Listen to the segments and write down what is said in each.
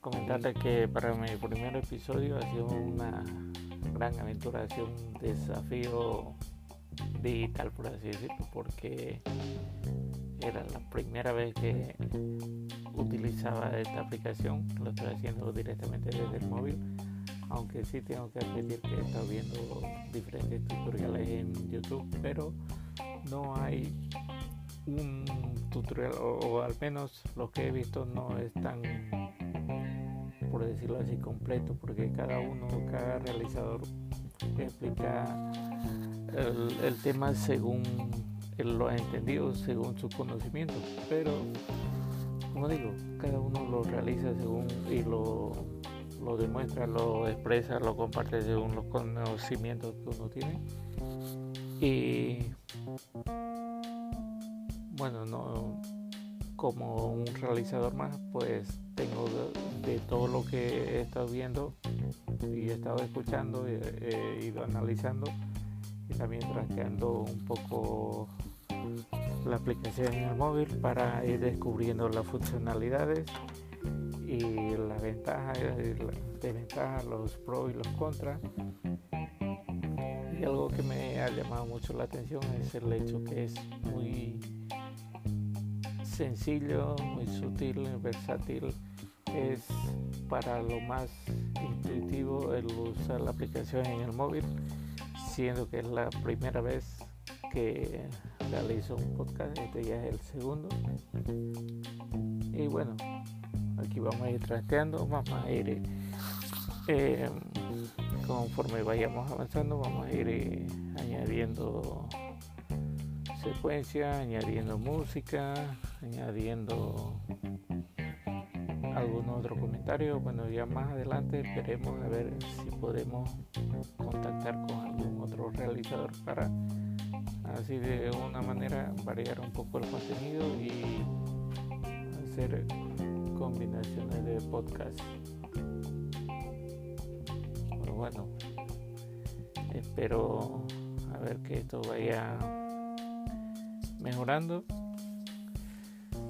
contarles que para mi primer episodio ha sido una gran aventura, ha sido un desafío digital, por así decirlo, porque era la primera vez que utilizaba esta aplicación, lo estoy haciendo directamente desde el móvil, aunque sí tengo que admitir que he estado viendo diferentes tutoriales en YouTube, pero no hay un tutorial o, al menos lo que he visto no es tan por decirlo así completo porque cada uno cada realizador explica el, tema según lo ha entendido según su conocimiento. Pero como digo cada uno lo realiza según y lo, lo demuestra lo expresa lo comparte según los conocimientos que uno tiene. Y bueno, no como un realizador más, pues tengo de, todo lo que he estado viendo y he estado escuchando, he, he ido analizando y también trasteando un poco la aplicación en el móvil para ir descubriendo las funcionalidades y las ventajas, las desventajas, los pros y los contras. Y algo que me ha llamado mucho la atención es el hecho que es muy sencillo, muy sutil, versátil. Es para lo más intuitivo el usar la aplicación en el móvil, siendo que es la primera vez que realizo un podcast, este ya es el segundo. Y bueno, aquí vamos a ir trasteando, vamos a ir eh, conforme vayamos avanzando, vamos a ir eh, añadiendo secuencia, añadiendo música, añadiendo algún otro comentario. Bueno, ya más adelante veremos a ver si podemos contactar con algún otro realizador para así de una manera variar un poco el contenido y hacer combinaciones de podcast. bueno, espero a ver que esto vaya mejorando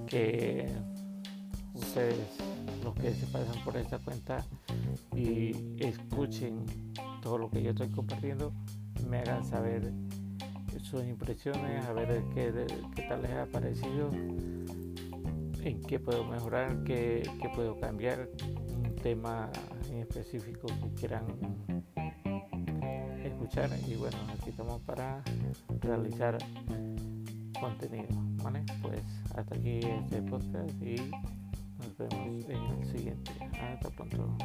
que ustedes los que se pasan por esta cuenta y escuchen todo lo que yo estoy compartiendo me hagan saber sus impresiones a ver qué, qué tal les ha parecido en qué puedo mejorar qué, qué puedo cambiar un tema en específico que quieran escuchar. Y bueno aquí estamos para realizar contenido. ¿vale? Pues hasta aquí este podcast y nos vemos en el siguiente. Hasta pronto.